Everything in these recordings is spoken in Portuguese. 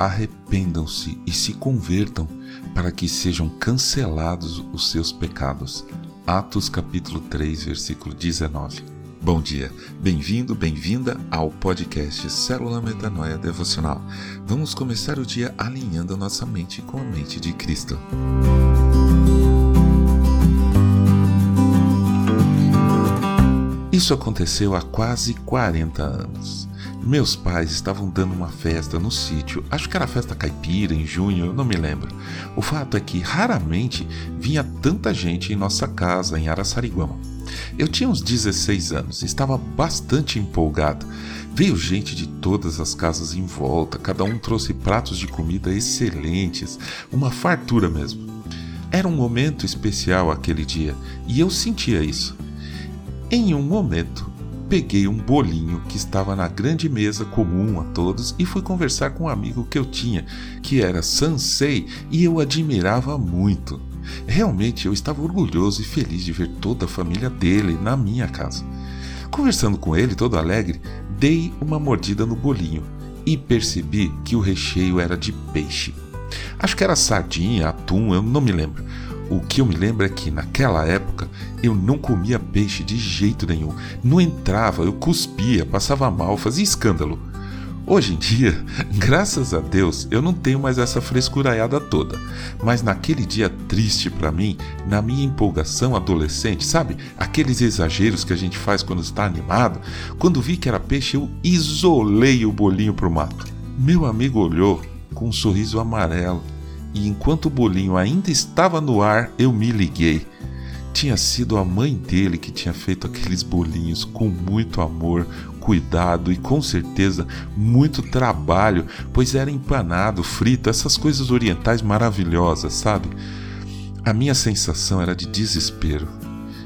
arrependam-se e se convertam para que sejam cancelados os seus pecados. Atos capítulo 3, versículo 19. Bom dia, bem-vindo, bem-vinda ao podcast Célula Metanoia Devocional. Vamos começar o dia alinhando nossa mente com a mente de Cristo. Isso aconteceu há quase 40 anos. Meus pais estavam dando uma festa no sítio, acho que era festa caipira em junho, eu não me lembro. O fato é que raramente vinha tanta gente em nossa casa em Araçariguama. Eu tinha uns 16 anos, estava bastante empolgado. Veio gente de todas as casas em volta, cada um trouxe pratos de comida excelentes, uma fartura mesmo. Era um momento especial aquele dia e eu sentia isso. Em um momento, peguei um bolinho que estava na grande mesa comum a todos e fui conversar com um amigo que eu tinha, que era Sansei e eu admirava muito. Realmente eu estava orgulhoso e feliz de ver toda a família dele na minha casa. Conversando com ele, todo alegre, dei uma mordida no bolinho e percebi que o recheio era de peixe. Acho que era sardinha, atum, eu não me lembro. O que eu me lembro é que naquela época eu não comia peixe de jeito nenhum. Não entrava, eu cuspia, passava mal, fazia escândalo. Hoje em dia, graças a Deus, eu não tenho mais essa frescuraiada toda. Mas naquele dia triste para mim, na minha empolgação adolescente, sabe? Aqueles exageros que a gente faz quando está animado, quando vi que era peixe, eu isolei o bolinho pro mato. Meu amigo olhou com um sorriso amarelo e enquanto o bolinho ainda estava no ar, eu me liguei. Tinha sido a mãe dele que tinha feito aqueles bolinhos com muito amor, cuidado e com certeza muito trabalho, pois era empanado, frito, essas coisas orientais maravilhosas, sabe? A minha sensação era de desespero.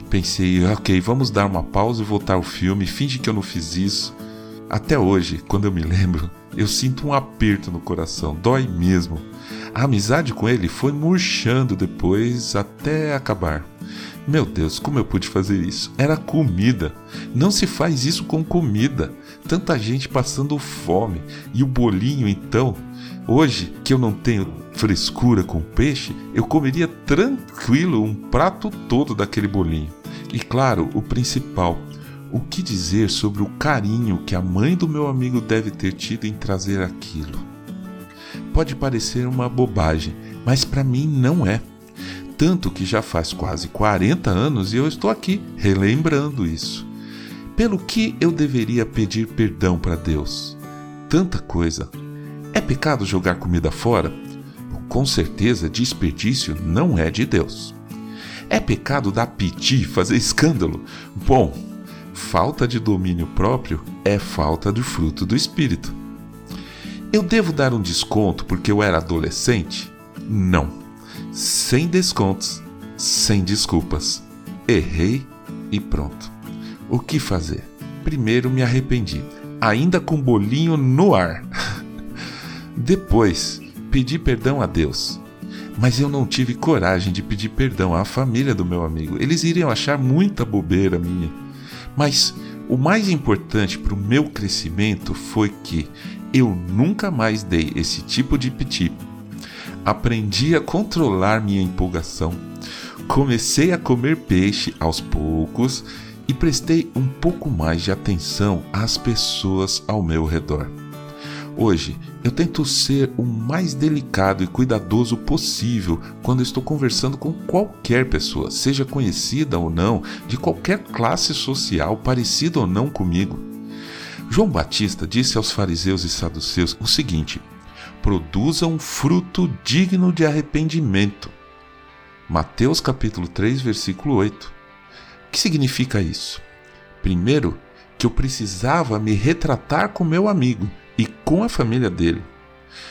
Pensei, ok, vamos dar uma pausa e voltar ao filme, finge que eu não fiz isso. Até hoje, quando eu me lembro, eu sinto um aperto no coração, dói mesmo. A amizade com ele foi murchando depois até acabar. Meu Deus, como eu pude fazer isso? Era comida. Não se faz isso com comida. Tanta gente passando fome. E o bolinho, então? Hoje, que eu não tenho frescura com peixe, eu comeria tranquilo um prato todo daquele bolinho. E claro, o principal, o que dizer sobre o carinho que a mãe do meu amigo deve ter tido em trazer aquilo? Pode parecer uma bobagem, mas para mim não é. Tanto que já faz quase 40 anos e eu estou aqui relembrando isso. Pelo que eu deveria pedir perdão para Deus? Tanta coisa. É pecado jogar comida fora? Com certeza, desperdício não é de Deus. É pecado dar piti, fazer escândalo? Bom, falta de domínio próprio é falta do fruto do espírito. Eu devo dar um desconto porque eu era adolescente? Não. Sem descontos, sem desculpas. Errei e pronto. O que fazer? Primeiro me arrependi, ainda com bolinho no ar. Depois, pedi perdão a Deus. Mas eu não tive coragem de pedir perdão à família do meu amigo. Eles iriam achar muita bobeira minha. Mas o mais importante para o meu crescimento foi que eu nunca mais dei esse tipo de piti. Aprendi a controlar minha empolgação. Comecei a comer peixe aos poucos e prestei um pouco mais de atenção às pessoas ao meu redor. Hoje, eu tento ser o mais delicado e cuidadoso possível quando estou conversando com qualquer pessoa, seja conhecida ou não, de qualquer classe social, parecida ou não comigo. João Batista disse aos fariseus e saduceus o seguinte: produzam fruto digno de arrependimento. Mateus capítulo 3, versículo 8. O que significa isso? Primeiro, que eu precisava me retratar com meu amigo e com a família dele.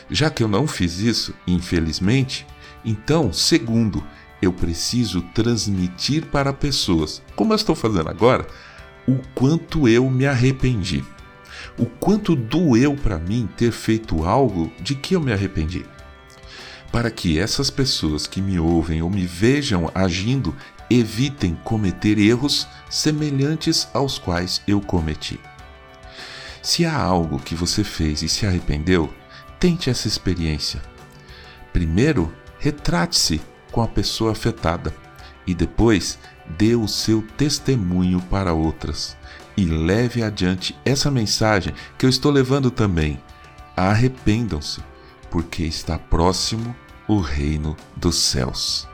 Já que eu não fiz isso, infelizmente, então, segundo, eu preciso transmitir para pessoas, como eu estou fazendo agora, o quanto eu me arrependi. O quanto doeu para mim ter feito algo de que eu me arrependi. Para que essas pessoas que me ouvem ou me vejam agindo evitem cometer erros semelhantes aos quais eu cometi. Se há algo que você fez e se arrependeu, tente essa experiência. Primeiro, retrate-se com a pessoa afetada e depois dê o seu testemunho para outras e leve adiante essa mensagem que eu estou levando também. Arrependam-se, porque está próximo o reino dos céus.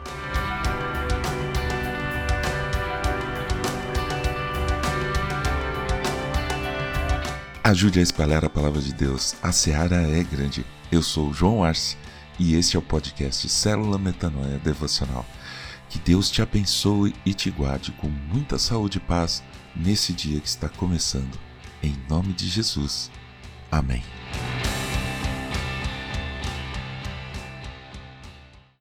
Ajude a espalhar a palavra de Deus. A seara é grande. Eu sou o João Arce e este é o podcast Célula Metanoia Devocional. Que Deus te abençoe e te guarde com muita saúde e paz nesse dia que está começando. Em nome de Jesus. Amém.